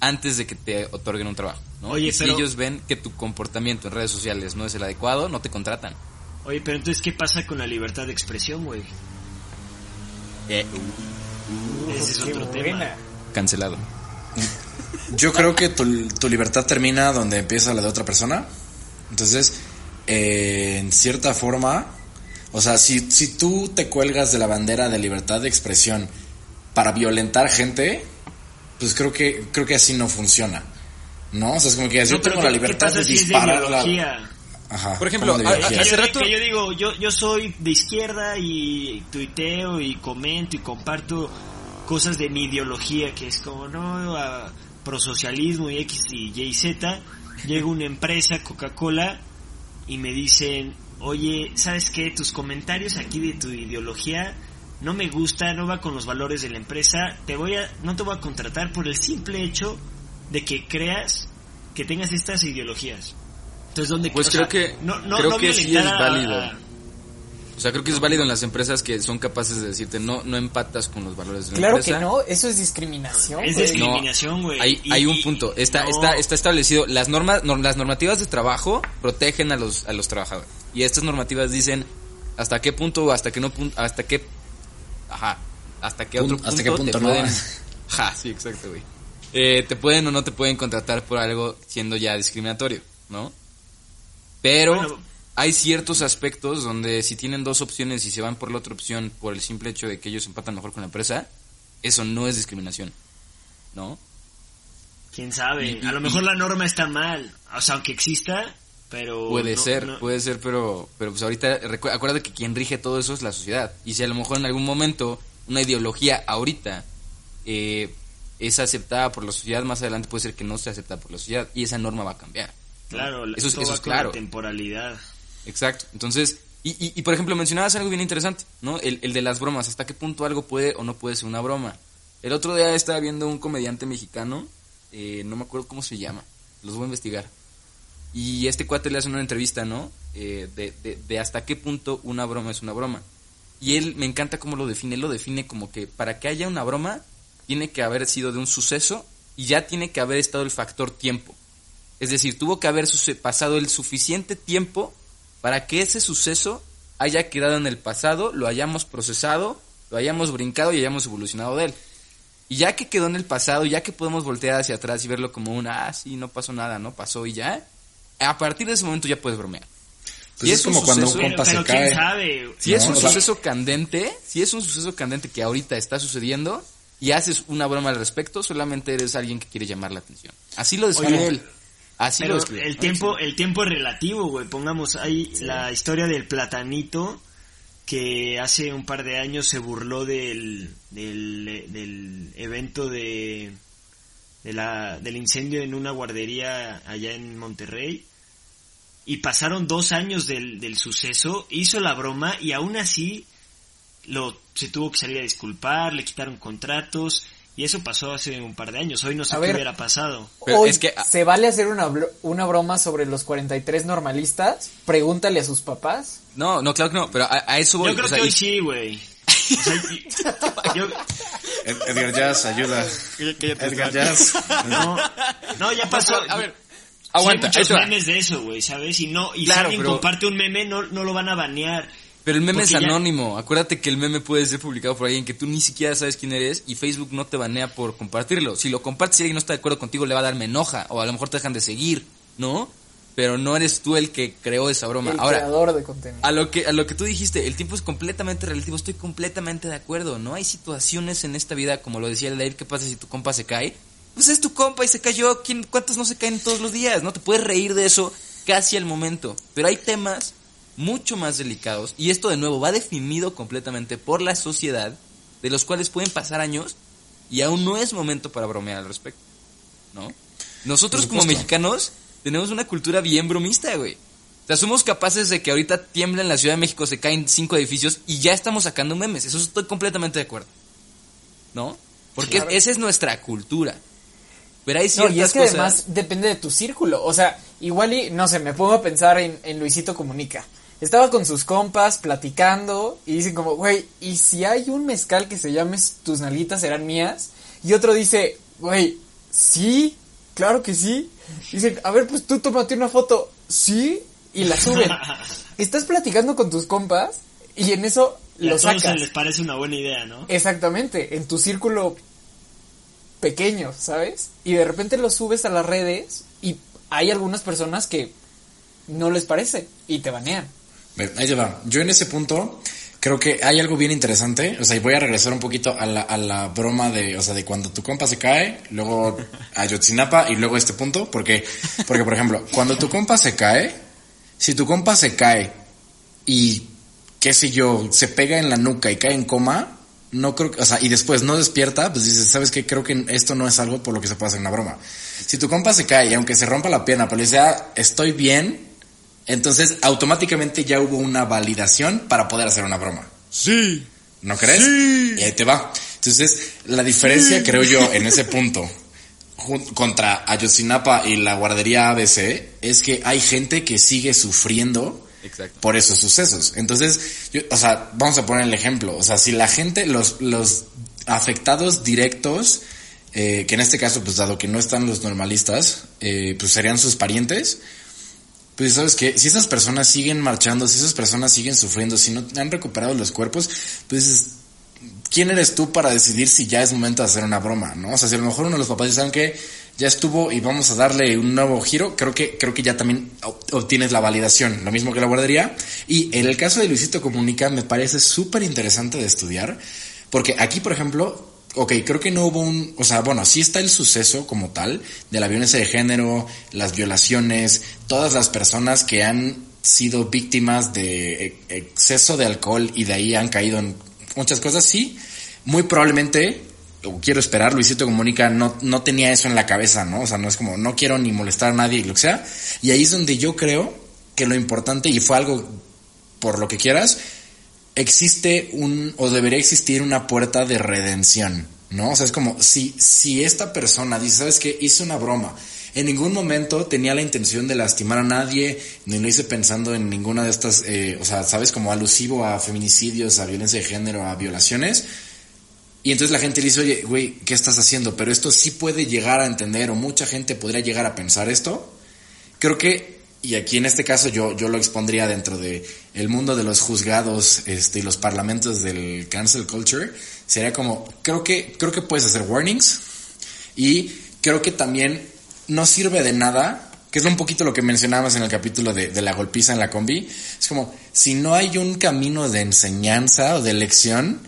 antes de que te otorguen un trabajo. ¿no? Oye, y si pero- ellos ven que tu comportamiento en redes sociales no es el adecuado, no te contratan. Oye, pero entonces, ¿qué pasa con la libertad de expresión, güey? Eh, Ese es otro buena. tema. cancelado. Yo creo que tu, tu libertad termina donde empieza la de otra persona. Entonces, eh, en cierta forma, o sea, si, si tú te cuelgas de la bandera de libertad de expresión para violentar gente, pues creo que, creo que así no funciona. ¿No? O sea, es como que yo No, pero tengo la ¿qué- qué libertad de si disparar la... Ajá, Por ejemplo, hace yo, rato- que yo digo, yo, yo soy de izquierda y tuiteo y comento y comparto cosas de mi ideología, que es como, no, a prosocialismo y X y Y, Z. Llega una empresa, Coca-Cola, y me dicen, oye, ¿sabes qué? Tus comentarios aquí de tu ideología no me gusta, no va con los valores de la empresa, te voy a, no te voy a contratar por el simple hecho de que creas que tengas estas ideologías. Entonces, ¿dónde Pues creo sea, que- no, no, creo no que sí es a- válido. a- O sea, creo que es válido en las empresas que son capaces de decirte no, no empatas con los valores de la Claro que empresa. no, eso es discriminación. Es güey. discriminación, güey. Hay, Y- hay un punto. Está, no. está, está establecido. Las normas, nor- las normativas de trabajo protegen a los, a los trabajadores. Y estas normativas dicen hasta qué punto, hasta qué no punto, hasta qué, ajá, hasta qué otro Punto- hasta qué punto te no. pueden, ajá, sí, exacto, güey. Eh, te pueden o no te pueden contratar por algo siendo ya discriminatorio, ¿no? Pero Bueno. hay ciertos aspectos donde si tienen dos opciones y se van por la otra opción por el simple hecho de que ellos empatan mejor con la empresa, eso no es discriminación, ¿no? ¿Quién sabe? Y- y- a lo mejor la norma está mal. O sea, aunque exista, pero... Puede no- ser, no- puede ser, pero, pero pues ahorita, acuérdate que quien rige todo eso es la sociedad. Y si a lo mejor en algún momento una ideología ahorita eh, es aceptada por la sociedad, más adelante puede ser que no sea aceptada por la sociedad y esa norma va a cambiar. ¿no? Claro, eso, es- eso es con la claro. temporalidad. Exacto. Entonces, y, y, y, por ejemplo, mencionabas algo bien interesante, ¿no? El, el de las bromas, hasta qué punto algo puede o no puede ser una broma. El otro día estaba viendo un comediante mexicano, eh, no me acuerdo cómo se llama, los voy a investigar. Y este cuate le hace una entrevista, ¿no? Eh, de, de, hasta qué punto una broma es una broma. Y él me encanta cómo lo define, él lo define como que para que haya una broma tiene que haber sido de un suceso y ya tiene que haber estado el factor tiempo. Es decir, tuvo que haber pasado el suficiente tiempo para que ese suceso haya quedado en el pasado, lo hayamos procesado, lo hayamos brincado y hayamos evolucionado de él. Y ya que quedó en el pasado, ya que podemos voltear hacia atrás y verlo como una, ah, sí, no pasó nada, no pasó y ya, a partir de ese momento ya puedes bromear. Pues Si es como cuando un suceso- Pero, compa se pero quién cae. sabe. si No, es un o sea- suceso candente, si es un suceso candente que ahorita está sucediendo y haces una broma al respecto, solamente eres alguien que quiere llamar la atención. Así lo describe él. Así lo describe. el tiempo, el tiempo es relativo, güey. Pongamos ahí la historia del platanito que hace un par de años se burló del, del, del evento de, de la, del incendio en una guardería allá en Monterrey. Y pasaron dos años del, del suceso, hizo la broma y aún así lo, se tuvo que salir a disculpar, le quitaron contratos y eso pasó hace un par de años. Hoy no sé A qué ver. hubiera pasado. Pero Hoy es que- ah, se vale hacer una, una broma sobre los 43 normalistas. Pregúntale a sus papás. No, no, claro que no, pero a, a eso voy. Yo creo o sea, que hoy y- sí, güey. O sea, y- yo- Ed- Edgar Jazz, ayuda. Edgar Jazz. no, no, ya pasó. A ver, Sí aguanta, hay muchos va. memes de eso, güey, ¿sabes? Y no, y Claro, si alguien pero- comparte un meme, no, no lo van a banear. Pero el meme es ya- anónimo. Acuérdate que el meme puede ser publicado por alguien que tú ni siquiera sabes quién eres y Facebook no te banea por compartirlo. Si lo compartes y alguien no está de acuerdo contigo, le va a dar me enoja o a lo mejor te dejan de seguir, ¿no? Pero no eres tú el que creó esa broma. El Ahora, creador de contenido. a lo que a lo que tú dijiste, el tiempo es completamente relativo. Estoy completamente de acuerdo. No hay situaciones en esta vida, como lo decía el Dair, ¿qué pasa si tu compa se cae? Pues es tu compa y se cayó. ¿Quién, ¿Cuántos no se caen todos los días? No te puedes reír de eso casi al momento. Pero hay temas mucho más delicados y esto de nuevo va definido completamente por la sociedad, de los cuales pueden pasar años y aún no es momento para bromear al respecto. ¿No? Nosotros como mexicanos tenemos una cultura bien bromista, güey. O sea, somos capaces de que ahorita tiembla en la Ciudad de México, se caen cinco edificios y ya estamos sacando memes. Eso estoy completamente de acuerdo. ¿No? Porque Claro. esa es nuestra cultura. Pero hay No, ciertas y es que cosas... además depende de tu círculo. O sea, igual y, no sé, me pongo a pensar en, en Luisito Comunica. Estaba con sus compas platicando y dicen como, güey, ¿y si hay un mezcal que se llame Tus nalguitas serán mías? Y otro dice, güey, sí, claro que sí. Dicen, a ver, pues tú tómate una foto, sí, y la suben. Estás platicando con tus compas y en eso Y a lo todos sacas. les parece una buena idea, ¿no? Exactamente, en tu círculo pequeño, ¿sabes? Y de repente lo subes a las redes y hay algunas personas que no les parece y te banean. Ahí te. Yo en ese punto creo que hay algo bien interesante. O sea, y voy a regresar un poquito a la, a la broma de, o sea, de cuando tu compa se cae, luego a Yotzinapa y luego a este punto. Porque, porque por ejemplo, cuando tu compa se cae, si tu compa se cae y, qué sé yo, se pega en la nuca y cae en coma, no creo que, o sea, y después no despierta, pues dices, ¿sabes qué? Creo que esto no es algo por lo que se puede hacer una broma. Si tu compa se cae y aunque se rompa la pierna, pero le dice, "Ah, estoy bien, entonces automáticamente ya hubo una validación para poder hacer una broma. Sí. ¿No crees? Y ahí te va. Entonces, la diferencia, creo yo, en ese punto, contra Ayotzinapa y la guardería ABC, es que hay gente que sigue sufriendo Exacto. por esos sucesos. Entonces, o sea, vamos a poner el ejemplo. O sea, si la gente, los, los afectados directos, eh, que en este caso, pues dado que no están los normalistas, eh, pues serían sus parientes, pues sabes que si esas personas siguen marchando, si esas personas siguen sufriendo, si no han recuperado los cuerpos, pues ¿quién eres tú para decidir si ya es momento de hacer una broma, no? O sea, si a lo mejor uno de los papás dice, que ya estuvo y vamos a darle un nuevo giro, creo que creo que ya también ob- obtienes la validación, lo mismo que la guardería. Y en el caso de Luisito Comunica me parece súper interesante de estudiar, porque aquí, por ejemplo, ok, creo que no hubo un, o sea, bueno, sí está el suceso como tal, de la violencia de género, las violaciones, todas las personas que han sido víctimas de e- exceso de alcohol y de ahí han caído en muchas cosas, sí, muy probablemente, o quiero esperar, Luisito Comunica no, no tenía eso en la cabeza, ¿no? O sea, no es como, no quiero ni molestar a nadie y lo que sea, y ahí es donde yo creo que lo importante, y fue algo por lo que quieras, existe un, o debería existir una puerta de redención, ¿no? O sea, es como, si, si esta persona dice, ¿sabes qué? Hice una broma. En ningún momento tenía la intención de lastimar a nadie, ni lo hice pensando en ninguna de estas, eh, o sea, ¿sabes? Como alusivo a feminicidios, a violencia de género, a violaciones. Y entonces la gente le dice, oye, güey, ¿qué estás haciendo? Pero esto sí puede llegar a entender, o mucha gente podría llegar a pensar esto. creo que, y aquí en este caso yo, yo lo expondría dentro de el mundo de los juzgados este, y los parlamentos del cancel culture, sería como, creo que, creo que puedes hacer warnings y creo que también no sirve de nada que es un poquito lo que mencionábamos en el capítulo de, de, la golpiza en la combi, es como, si no hay un camino de enseñanza o de lección,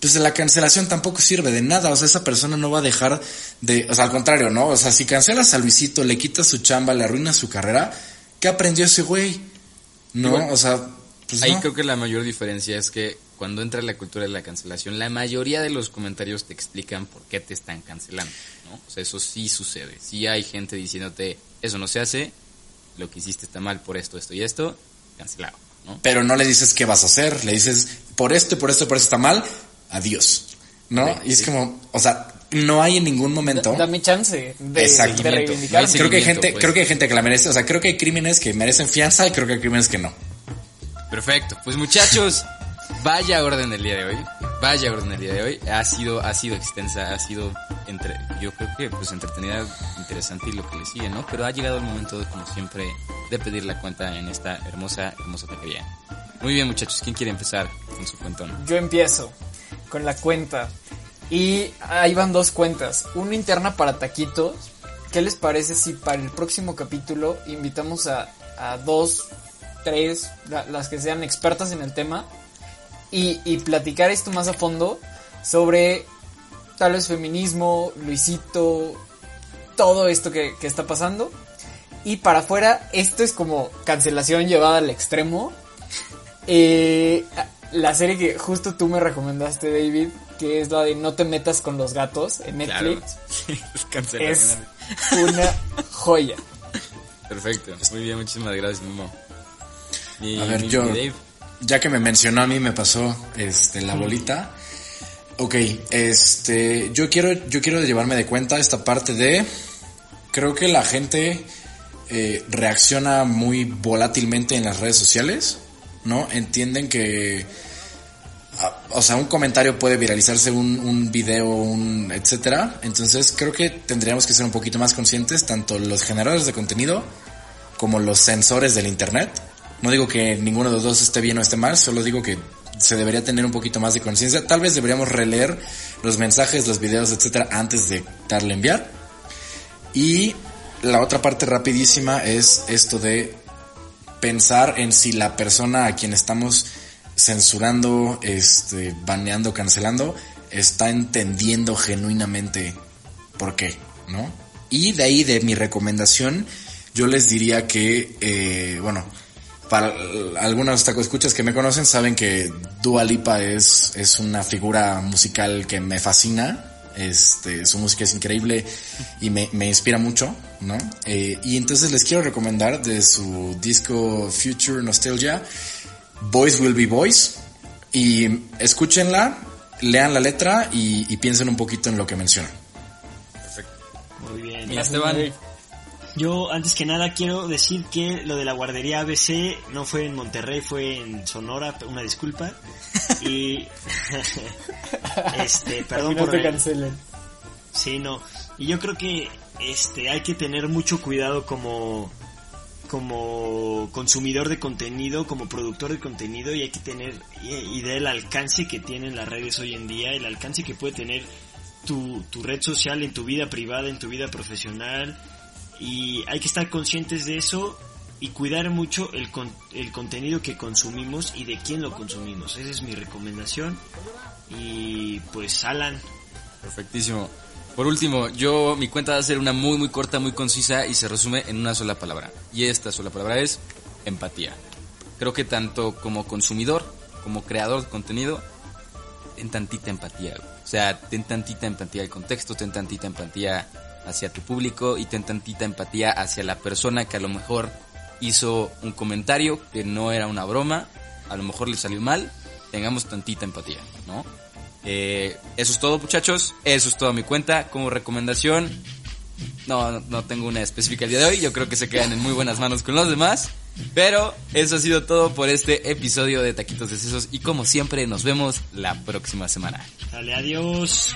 pues la cancelación tampoco sirve de nada, o sea, esa persona no va a dejar de, o sea, al contrario, ¿no? O sea, si cancelas a Luisito, le quitas su chamba, le arruinas su carrera, ¿qué aprendió ese güey? No, o sea, pues Ahí no. creo que la mayor diferencia es que cuando entra la cultura de la cancelación, la mayoría de los comentarios te explican por qué te están cancelando, ¿no? O sea, eso sí sucede. Sí hay gente diciéndote, eso no se hace, lo que hiciste está mal por esto, esto y esto, cancelado, ¿no? Pero no le dices qué vas a hacer, le dices, por esto y por esto y por esto está mal, adiós, ¿no? Ok, y es sí. como, o sea, no hay en ningún momento... Da- Dame chance de, Exacto. de reivindicarme. Sí, creo que hay gente, pues. creo que hay gente que la merece, o sea, creo que hay crímenes que merecen fianza y creo que hay crímenes que no. Perfecto. Pues muchachos, vaya orden el día de hoy. Vaya orden el día de hoy. Ha sido, ha sido extensa, ha sido entre, yo creo que pues entretenida, interesante y lo que le sigue, ¿no? Pero ha llegado el momento, como siempre, de pedir la cuenta en esta hermosa, hermosa taquería. Muy bien, muchachos, ¿quién quiere empezar con su cuentón? Yo empiezo con la cuenta. Y ahí van dos cuentas. Una interna para taquitos. ¿Qué les parece si para el próximo capítulo invitamos a, a dos, tres, la- las que sean expertas en el tema? Y, y platicar esto más a fondo sobre tal vez feminismo, Luisito, todo esto que, que está pasando. Y para afuera, esto es como cancelación llevada al extremo. Eh, la serie que justo tú me recomendaste, David, que es la de No te metas con los gatos en Netflix, es una joya. Perfecto. Muy bien, muchísimas gracias, Mimo. A ver, mi- yo, mi Dave. ya que me mencionó a mí, me pasó este la bolita. Ok, este, yo quiero, yo quiero llevarme de cuenta esta parte de, creo que la gente eh, reacciona muy volátilmente en las redes sociales, ¿no? Entienden que, o sea, un comentario puede viralizarse, un, un video, un etcétera. Entonces creo que tendríamos que ser un poquito más conscientes, tanto los generadores de contenido como los sensores del internet. No digo que ninguno de los dos esté bien o esté mal, solo digo que se debería tener un poquito más de conciencia. Tal vez deberíamos releer los mensajes, los videos, etcétera, antes de darle enviar. Y la otra parte rapidísima es esto de pensar en si la persona a quien estamos censurando, este, baneando, cancelando, está entendiendo genuinamente por qué, ¿no? Y de ahí de mi recomendación, yo les diría que, eh, bueno, para algunos taco escuchas que me conocen saben que Dua Lipa es, es una figura musical que me fascina. Este, su música es increíble y me, me inspira mucho, ¿no? Eh, y entonces les quiero recomendar de su disco Future Nostalgia, Boys Will Be Boys. Y escúchenla, lean la letra y, y piensen un poquito en lo que menciona. Muy bien. Y Esteban. Yo, antes que nada, quiero decir que lo de la guardería ABC no fue en Monterrey, fue en Sonora, una disculpa. Y. este, perdón no por. te cancelen. Sí, no. Y yo creo que este hay que tener mucho cuidado como como consumidor de contenido, como productor de contenido y hay que tener y del alcance que tienen las redes hoy en día, el alcance que puede tener tu, tu red social en tu vida privada, en tu vida profesional y hay que estar conscientes de eso y cuidar mucho el, con- el contenido que consumimos y de quién lo consumimos. Esa es mi recomendación. Y pues Alan, Perfectísimo. Por último, yo mi cuenta va a ser una muy muy corta, muy concisa y se resume en una sola palabra. Y esta sola palabra es empatía. Creo que tanto como consumidor, como creador de contenido, ten tantita empatía. O sea, ten tantita empatía al contexto, ten tantita empatía hacia tu público y ten tantita empatía hacia la persona que a lo mejor hizo un comentario que no era una broma, a lo mejor le salió mal, tengamos tantita empatía, ¿no? Eh, eso es todo, muchachos. Eso es toda mi cuenta. Como recomendación, no, no tengo una específica el día de hoy. Yo creo que se quedan en muy buenas manos con los demás. Pero eso ha sido todo por este episodio de Taquitos de Sesos. Y como siempre, nos vemos la próxima semana. dale adiós.